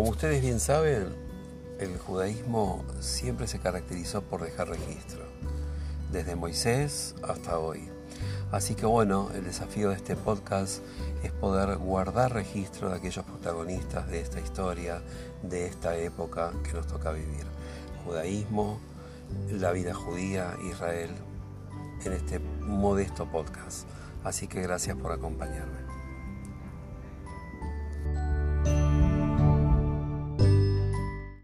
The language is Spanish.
Como ustedes bien saben, el judaísmo siempre se caracterizó por dejar registro, desde Moisés hasta hoy. Así que bueno, el desafío de este podcast es poder guardar registro de aquellos protagonistas de esta historia, de esta época que nos toca vivir. Judaísmo, la vida judía, Israel, en este modesto podcast. Así que gracias por acompañarme.